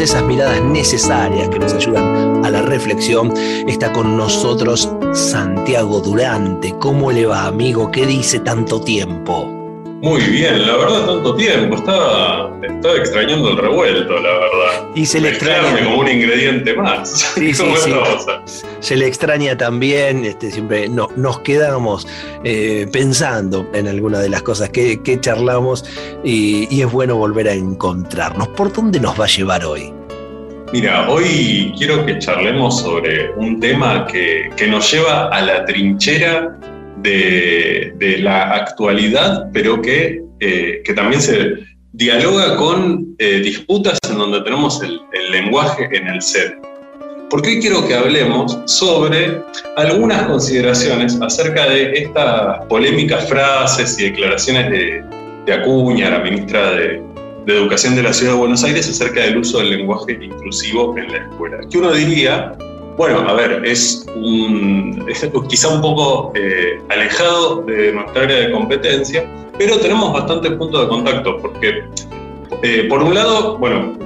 Esas miradas necesarias que nos ayudan a la reflexión, está con nosotros Santiago Durante. ¿Cómo le va, amigo? ¿Qué dice tanto tiempo? Muy bien, la verdad, tanto tiempo. Estaba, estaba extrañando el revuelto, la verdad. Y se le extraña. como un ingrediente más. Sí, sí, sí. Se le extraña también, este, siempre no, nos quedamos eh, pensando en alguna de las cosas que, charlamos y, es bueno volver a encontrarnos. ¿Por dónde nos va a llevar hoy? Mira, hoy quiero que charlemos sobre un tema que, nos lleva a la trinchera de, la actualidad, pero que, eh, que también se dialoga con eh, disputas en donde tenemos el, el lenguaje en el ser porque hoy quiero que hablemos sobre algunas consideraciones acerca de estas polémicas frases y declaraciones de, Acuña, la ministra de, Educación de la Ciudad de Buenos Aires, acerca del uso del lenguaje inclusivo en la escuela. Que uno diría, bueno, a ver, es, un, quizá un poco eh, alejado de nuestra área de competencia, pero tenemos bastantes puntos de contacto, porque eh, por un lado, bueno,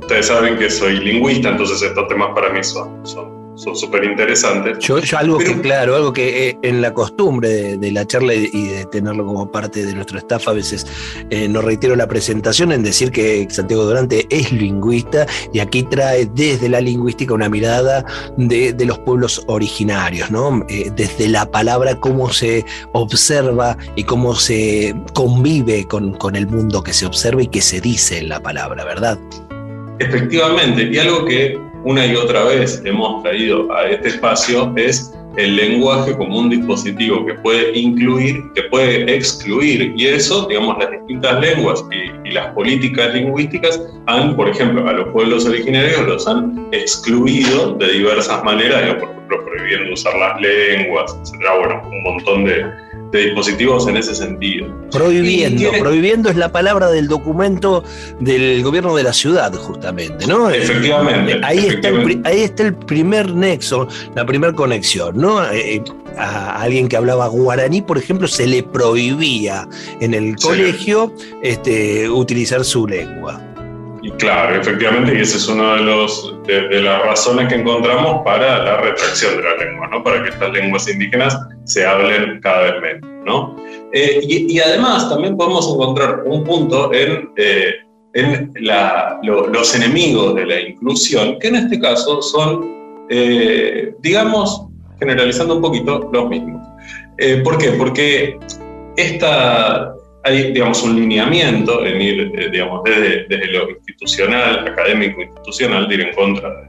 ustedes saben que soy lingüista, entonces estos temas para mí son súper interesantes. Yo, algo que, claro, algo que eh, en la costumbre de, la charla y de tenerlo como parte de nuestro staff, a veces eh, no reitero la presentación en decir que Santiago Durante es lingüista y aquí trae desde la lingüística una mirada de, los pueblos originarios, ¿no? Eh, desde la palabra, cómo se observa y cómo se convive con, con el mundo que se observa y que se dice en la palabra, ¿verdad? Efectivamente, y algo que una y otra vez hemos traído a este espacio es el lenguaje como un dispositivo que puede incluir, que puede excluir, y eso, digamos, las distintas lenguas y, las políticas lingüísticas han, por ejemplo, a los pueblos originarios los han excluido de diversas maneras, por ejemplo, prohibiendo usar las lenguas, etcétera, bueno, un montón de, de dispositivos en ese sentido. Prohibiendo, prohibiendo es la palabra del documento del gobierno de la ciudad, justamente, ¿no? Efectivamente. Ahí, Está, el, ahí está el primer nexo, la primera conexión, ¿no? Eh, eh, a alguien que hablaba guaraní, por ejemplo, se le prohibía en el colegio este, utilizar su lengua. Claro, efectivamente, y esa es una de, los, de, las razones que encontramos para la retracción de la lengua, ¿no? para que estas lenguas indígenas se hablen cada vez menos. ¿no? Eh, y, además también podemos encontrar un punto en, eh, en los enemigos de la inclusión, que en este caso son, eh, digamos, generalizando un poquito, los mismos. ¿Por qué? Porque esta, hay, digamos, un lineamiento en ir, digamos, desde, lo institucional, académico institucional, de ir en contra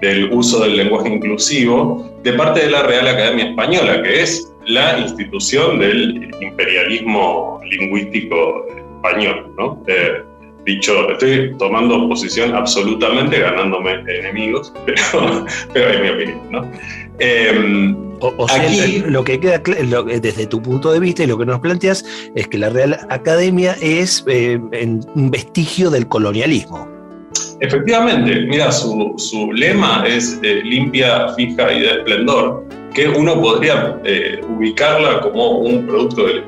del uso del lenguaje inclusivo de parte de la Real Academia Española, que es la institución del imperialismo lingüístico español, ¿no? Eh, dicho, estoy tomando posición absolutamente ganándome enemigos, pero, pero es mi opinión, ¿no? Em, o, sea, lo que queda desde tu punto de vista y lo que nos planteas es que la Real Academia es eh, un vestigio del colonialismo. Efectivamente, mira, su, su lema es eh, limpia, fija y de esplendor, que uno podría eh, ubicarla como un producto de,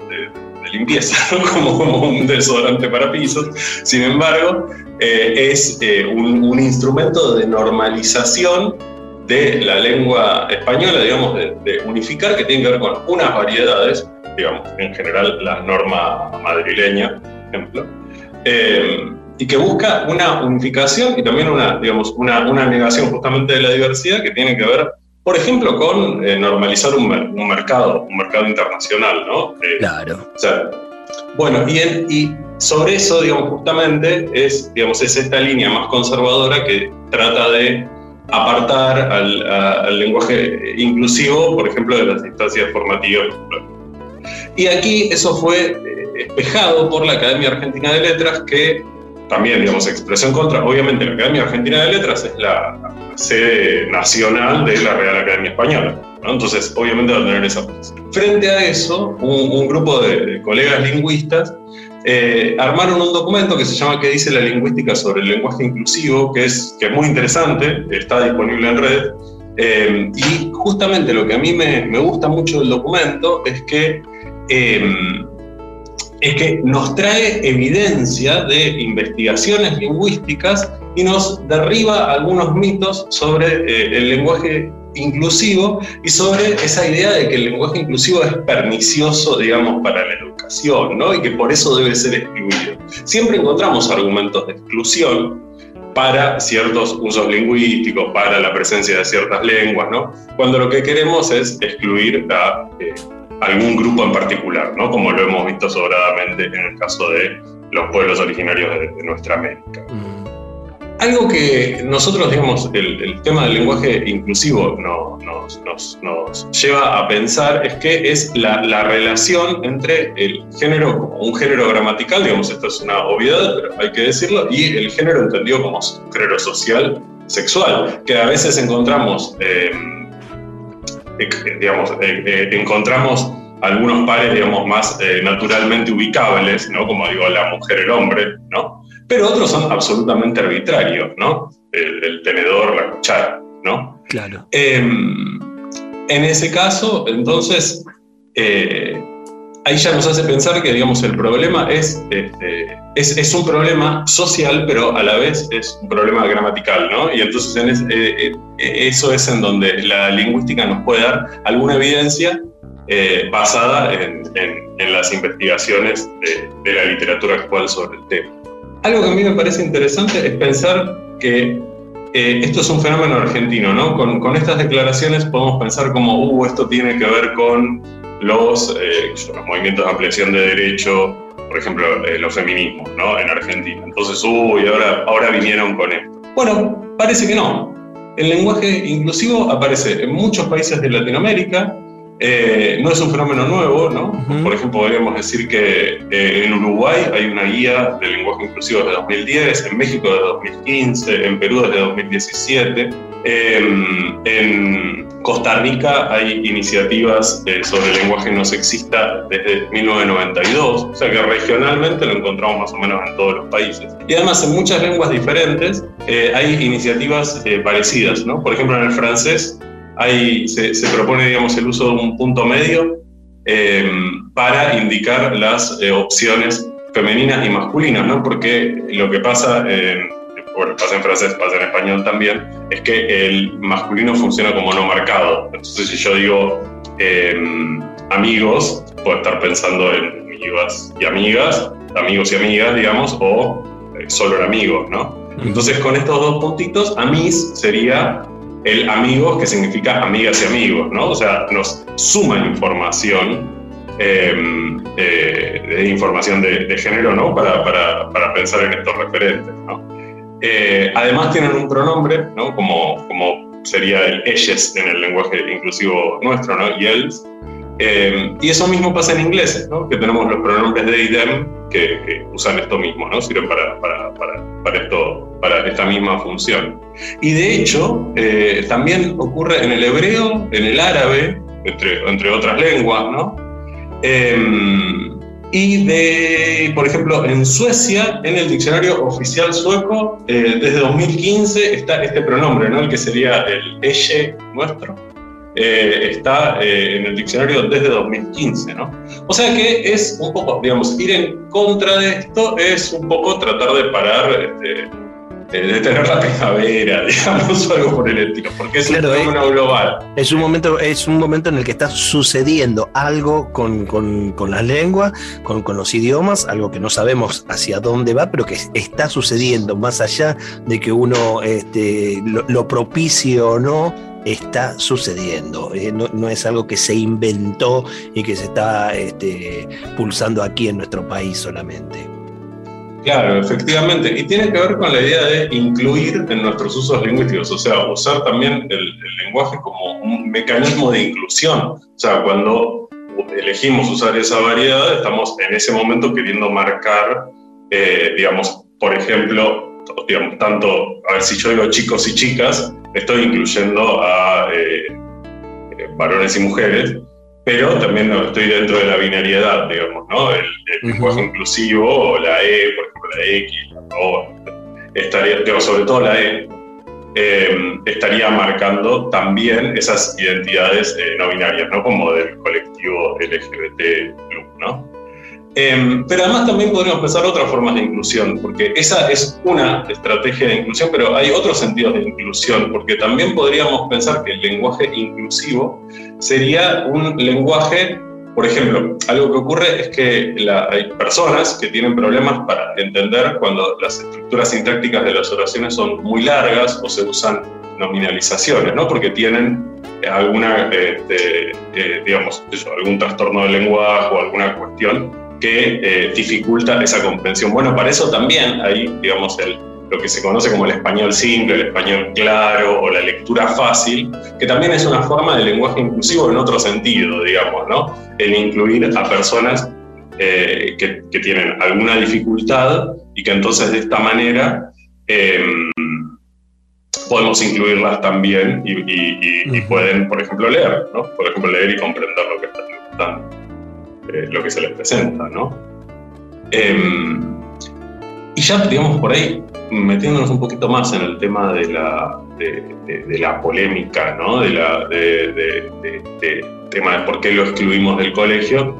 limpieza, como, como, un desodorante para pisos. Sin embargo, es un, un instrumento de normalización de la lengua española, digamos, de, unificar, que tiene que ver con unas variedades, digamos, en general la norma madrileña, por ejemplo, eh, y que busca una unificación y también una, digamos, una, una, negación justamente de la diversidad que tiene que ver, por ejemplo, con eh, normalizar un, un, mercado, un mercado internacional, ¿no? Eh, claro. O sea, bueno, y, y sobre eso, digamos, justamente es, digamos, es esta línea más conservadora que trata de apartar al, lenguaje inclusivo, por ejemplo, de las instancias formativas. Y aquí eso fue eh, espejado por la Academia Argentina de Letras, que también, digamos, expresión contra. Obviamente, la Academia Argentina de Letras es la sede nacional de la Real Academia Española. Entonces, obviamente va a tener esa posición. Frente a eso, un, grupo de, colegas lingüistas eh, armaron un documento que se llama ¿Qué dice la lingüística sobre el lenguaje inclusivo? que es, que es muy interesante, está disponible en red. Eh, y justamente lo que a mí me, me gusta mucho del documento es que eh, es que nos trae evidencia de investigaciones lingüísticas y nos derriba algunos mitos sobre eh, el lenguaje inclusivo y sobre esa idea de que el lenguaje inclusivo es pernicioso, digamos, para la educación, ¿no? Y que por eso debe ser excluido. Siempre encontramos argumentos de exclusión para ciertos usos lingüísticos, para la presencia de ciertas lenguas, ¿no? Cuando lo que queremos es excluir a algún grupo en particular, ¿no? Como lo hemos visto sobradamente en el caso de los pueblos originarios de, nuestra América. Mm. Algo que nosotros, digamos, el, tema del lenguaje inclusivo nos, nos, lleva a pensar es que es la, la, relación entre el género como un género gramatical, digamos, esto es una obviedad, pero hay que decirlo, y el género entendido como género social, sexual, que a veces encontramos... Eh, digamos, eh, eh, encontramos algunos pares, digamos, más eh, naturalmente ubicables, ¿no? Como digo, la mujer, el hombre, ¿no? Pero otros son absolutamente arbitrarios, ¿no? El, tenedor, la cuchara, ¿no? Claro. Em, en ese caso, entonces, ahí ya nos hace pensar que, digamos, el problema es, este, es, es, un problema social, pero a la vez es un problema gramatical, ¿no? Y entonces en eh, eh, eso es en donde la lingüística nos puede dar alguna evidencia eh, basada en, las investigaciones de, la literatura actual sobre el tema. Algo que a mí me parece interesante es pensar que esto es un fenómeno argentino, ¿no? Con estas declaraciones podemos pensar como, uh, esto tiene que ver con los, eh, los movimientos de ampliación de derecho, por ejemplo, eh, los feminismos, ¿no? En Argentina. Entonces, uy, ahora, ahora vinieron con esto. Bueno, parece que no. El lenguaje inclusivo aparece en muchos países de Latinoamérica, eh, no es un fenómeno nuevo, ¿no? Por ejemplo, podríamos decir que en Uruguay hay una guía de lenguaje inclusivo desde 2010, en México desde 2015, en Perú desde 2017. en Costa Rica hay iniciativas eh, sobre lenguaje no sexista desde 1992, o sea que regionalmente lo encontramos más o menos en todos los países. Y además en muchas lenguas diferentes eh, hay iniciativas eh, parecidas, ¿no? Por ejemplo en el francés hay, se, propone digamos, el uso de un punto medio para indicar las opciones femeninas y masculinas, ¿no? Porque lo que pasa en bueno, pasa en francés, pasa en español también, es que el masculino funciona como no marcado. Entonces, si yo digo em, amigos, puedo estar pensando en amigas y amigas, amigos y amigas, digamos, o eh, solo en amigos, ¿no? Entonces, con estos dos puntitos, amis sería el amigos, que significa amigas y amigos, ¿no? O sea, nos suma información em, eh, de información de, género, ¿no? Para, para, para, pensar en estos referentes, ¿no? Eh, además tienen un pronombre, ¿no? como, como sería el ellos en el lenguaje inclusivo nuestro, ¿no? y els. Eh, y eso mismo pasa en inglés, ¿no? que tenemos los pronombres de y them que, usan esto mismo, ¿no? sirven para, para, para, para, esto, para esta misma función. Y de hecho, eh, también ocurre en el hebreo, en el árabe, entre, entre otras lenguas, ¿no? Y de, por ejemplo, en Suecia, en el diccionario oficial sueco, eh, desde 2015 está este pronombre, ¿no? el que sería el elle nuestro, eh, está eh, en el diccionario desde 2015. ¿no? O sea que es un poco, digamos, ir en contra de esto es un poco tratar de parar este, de tener la primavera, digamos, o algo por el estilo, porque es un fenómeno global. Es un, momento, es un momento en el que está sucediendo algo con, con, con las lenguas, con, con, los idiomas, algo que no sabemos hacia dónde va, pero que está sucediendo, más allá de que uno este, lo, propicie o no, está sucediendo. Eh, no, no, es algo que se inventó y que se está este, pulsando aquí en nuestro país solamente. Claro, efectivamente. Y tiene que ver con la idea de incluir en nuestros usos lingüísticos, o sea, usar también el, lenguaje como un mecanismo de inclusión. O sea, cuando elegimos usar esa variedad, estamos en ese momento queriendo marcar, eh, digamos, por ejemplo, digamos, tanto, a ver si yo digo chicos y chicas, estoy incluyendo a eh, eh, varones y mujeres, pero también estoy dentro de la binariedad, digamos, ¿no? El, lenguaje inclusivo, o la E, por ejemplo, la X, la O, estaría, digamos, sobre todo la E, eh, estaría marcando también esas identidades eh, no binarias, ¿no? Como del colectivo LGBT, ¿no? Em, pero además también podríamos pensar otras formas de inclusión, porque esa es una estrategia de inclusión, pero hay otros sentidos de inclusión, porque también podríamos pensar que el lenguaje inclusivo sería un lenguaje, por ejemplo, algo que ocurre es que hay personas que tienen problemas para entender cuando las estructuras sintácticas de las oraciones son muy largas o se usan nominalizaciones, ¿no? porque tienen alguna, este, eh, digamos, algún trastorno del lenguaje o alguna cuestión que eh, dificulta esa comprensión. Bueno, para eso también hay, digamos, el, lo que se conoce como el español simple, el español claro o la lectura fácil, que también es una forma de lenguaje inclusivo en otro sentido, digamos, ¿no? El incluir a personas eh, que, que, tienen alguna dificultad y que entonces de esta manera em, podemos incluirlas también y, y, pueden, por ejemplo, leer, ¿no? Por ejemplo, leer y comprender lo que están. Eh, lo que se les presenta, ¿no? Y ya, digamos, por ahí, metiéndonos un poquito más en el tema de la, de, la polémica, ¿no? De la, tema de por qué lo excluimos del colegio,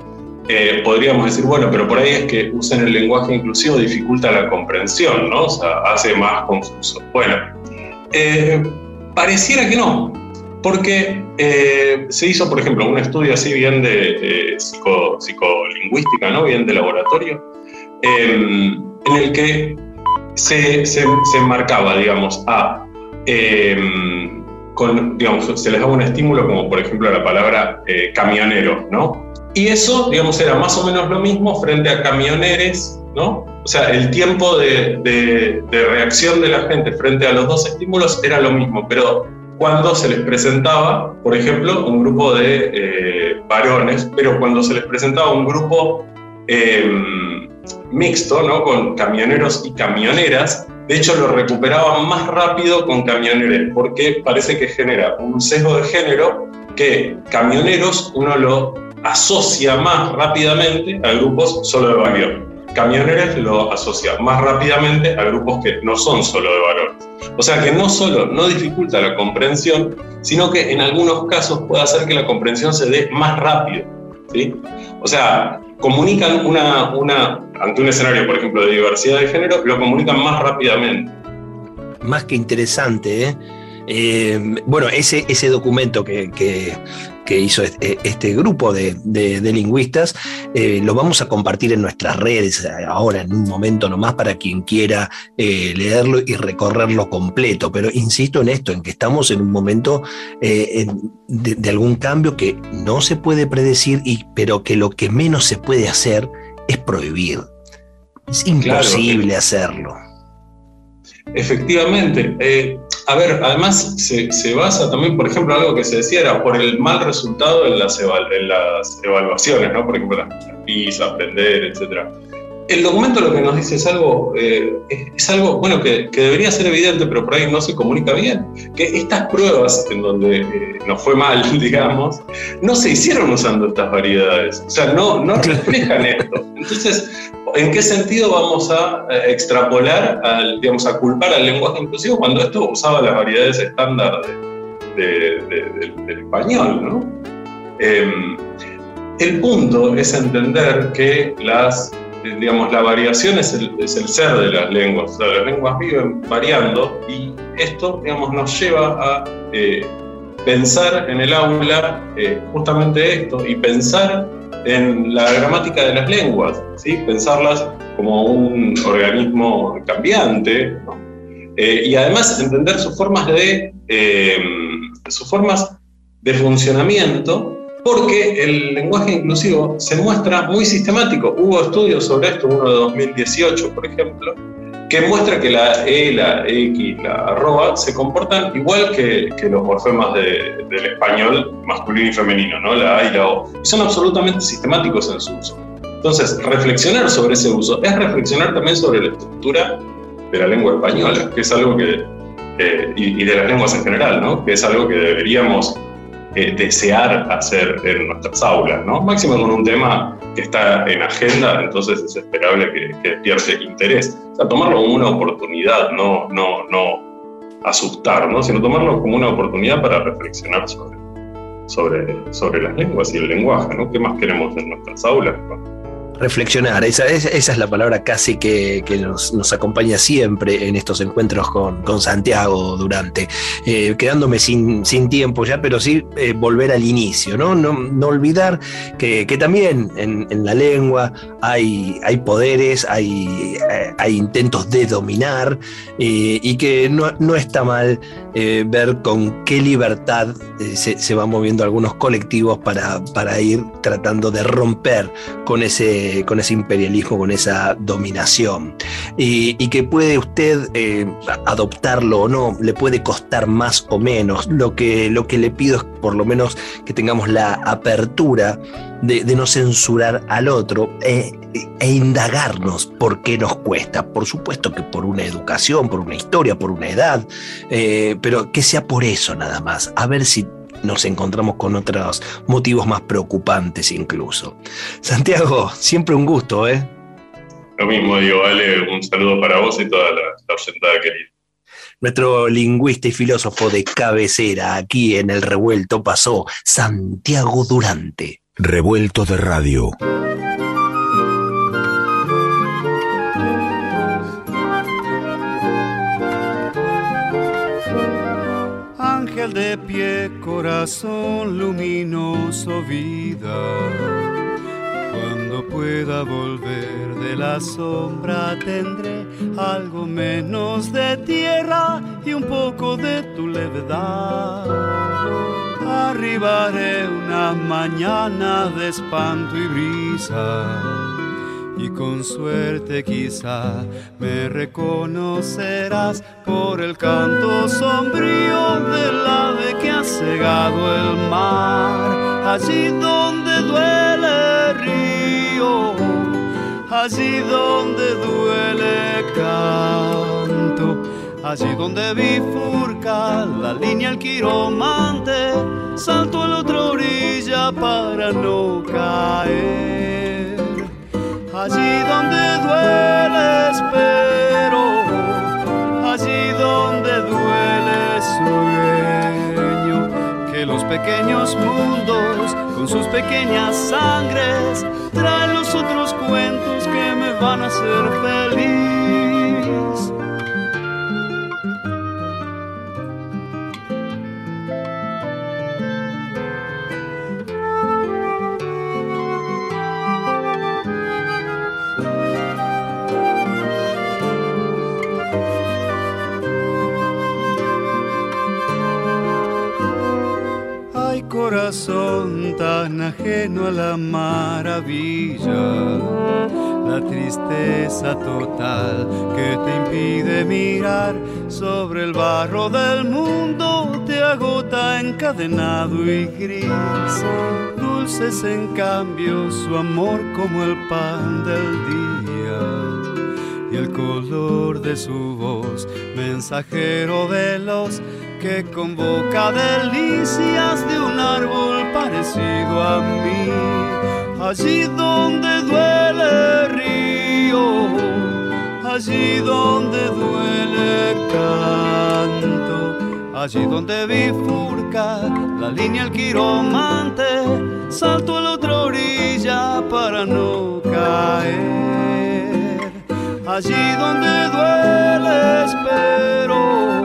eh, podríamos decir, bueno, pero por ahí es que usen el lenguaje inclusivo dificulta la comprensión, ¿no? O sea, hace más confuso. Bueno, eh, pareciera que no, porque eh, se hizo, por ejemplo, un estudio así bien de psicolingüística, ¿no? bien de laboratorio, em, en el que se, se, marcaba, digamos, a, em, con, digamos, se les daba un estímulo como, por ejemplo, la palabra eh, camionero, ¿no? Y eso, digamos, era más o menos lo mismo frente a camioneres, ¿no? O sea, el tiempo de, de, de reacción de la gente frente a los dos estímulos era lo mismo, pero cuando se les presentaba, por ejemplo, un grupo de eh, varones, pero cuando se les presentaba un grupo em, mixto, ¿no? con camioneros y camioneras, de hecho lo recuperaban más rápido con camioneros, porque parece que genera un sesgo de género que camioneros uno lo asocia más rápidamente a grupos solo de varones. Camioneros lo asocia más rápidamente a grupos que no son solo de varones. O sea que no solo no dificulta la comprensión, sino que en algunos casos puede hacer que la comprensión se dé más rápido. ¿sí? O sea, comunican una, una, ante un escenario, por ejemplo, de diversidad de género, lo comunican más rápidamente. Más que interesante, ¿eh? Eh, bueno, ese, ese documento que, hizo este, este grupo de, lingüistas eh, lo vamos a compartir en nuestras redes ahora, en un momento nomás, para quien quiera eh, leerlo y recorrerlo completo. Pero insisto en esto, en que estamos en un momento de, algún cambio que no se puede predecir, y, pero que lo que menos se puede hacer es prohibir. Es imposible hacerlo. Efectivamente. Eh, a ver, además se, basa también, por ejemplo, algo que se decía era por el mal resultado en las, en las evaluaciones, ¿no? Por ejemplo, las, PISA, aprender, etc. El documento lo que nos dice es algo, eh, es, algo bueno, que, debería ser evidente, pero por ahí no se comunica bien. Que estas pruebas en donde eh, nos fue mal, digamos, no se hicieron usando estas variedades. O sea, no, no reflejan esto. Entonces, ¿En qué sentido vamos a eh, extrapolar, al, digamos, a culpar al lenguaje inclusivo cuando esto usaba las variedades estándar del español? Em, el punto es entender que las, digamos, la variación es el, ser de las lenguas. O sea, las lenguas viven variando y esto digamos, nos lleva a eh, pensar en el aula eh, justamente esto y pensar en la gramática de las lenguas, ¿sí? pensarlas como un organismo cambiante, eh, y además entender sus formas de, eh, sus formas de funcionamiento porque el lenguaje inclusivo se muestra muy sistemático. Hubo estudios sobre esto, uno de 2018, por ejemplo, que muestra que la E, la X, la arroba se comportan igual que, los morfemas del español masculino y femenino, ¿no? la A y la O. Y son absolutamente sistemáticos en su uso. Entonces, reflexionar sobre ese uso es reflexionar también sobre la estructura de la lengua española, que es algo que, y, de las lenguas en general, ¿no? que es algo que deberíamos eh, desear hacer en nuestras aulas, ¿no? Máximo con un tema que está en agenda, entonces es esperable que, que interés. O sea, tomarlo como una oportunidad, no, no, no asustar, ¿no? sino tomarlo como una oportunidad para reflexionar sobre, sobre, sobre las lenguas y el lenguaje, ¿no? ¿Qué más queremos en nuestras aulas? Reflexionar. Esa, es la palabra casi que, nos, acompaña siempre en estos encuentros con, Santiago Durante. Eh, quedándome sin, sin, tiempo ya, pero sí eh, volver al inicio, ¿no? No, olvidar que, también en, la lengua hay, hay poderes, hay, eh, hay, intentos de dominar y que no, está mal ver con qué libertad se, van moviendo algunos colectivos para, para ir tratando de romper con ese con ese imperialismo, con esa dominación. Y, que puede usted eh, adoptarlo o no, le puede costar más o menos. Lo que, lo que le pido es por lo menos que tengamos la apertura de, no censurar al otro e, e, indagarnos por qué nos cuesta. Por supuesto que por una educación, por una historia, por una edad, eh, pero que sea por eso nada más. A ver si nos encontramos con otros motivos más preocupantes incluso. Santiago, siempre un gusto, ¿eh? Lo mismo digo, vale, un saludo para vos y toda la, la querida. Nuestro lingüista y filósofo de cabecera aquí en el revuelto pasó Santiago Durante. Revuelto de radio. De pie, corazón luminoso, vida. Cuando pueda volver de la sombra tendré algo menos de tierra y un poco de tu levedad. Arribaré una mañana de espanto y brisa y con suerte quizá me reconocerás por el canto sombrío del ave que ha cegado el mar, allí donde duele el río, allí donde duele canto, allí donde bifurca la línea el quiromante, salto a la otra orilla para no caer allí donde duele espero, allí donde duele sueño, que los pequeños mundos con sus pequeñas sangres traen los otros cuentos que me van a hacer feliz. Corazón tan ajeno a la maravilla, la tristeza total que te impide mirar sobre el barro del mundo te agota encadenado y gris. Dulces en cambio su amor como el pan del día y el color de su voz, mensajero de los que convoca delicias de un árbol parecido a mí. Allí donde duele el río, allí donde duele canto, allí donde bifurca la línea el quiromante, salto a la otra orilla para no caer. Allí donde duele espero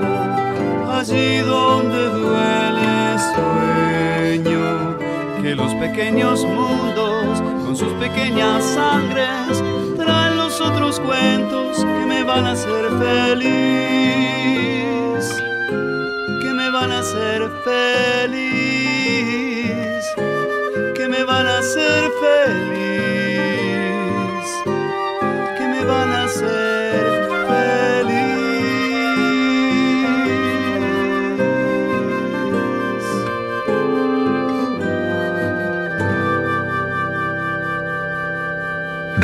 allí donde duele sueño, que los pequeños mundos con sus pequeñas sangres traen los otros cuentos que me van a hacer feliz, que me van a hacer feliz, me van a hacer feliz,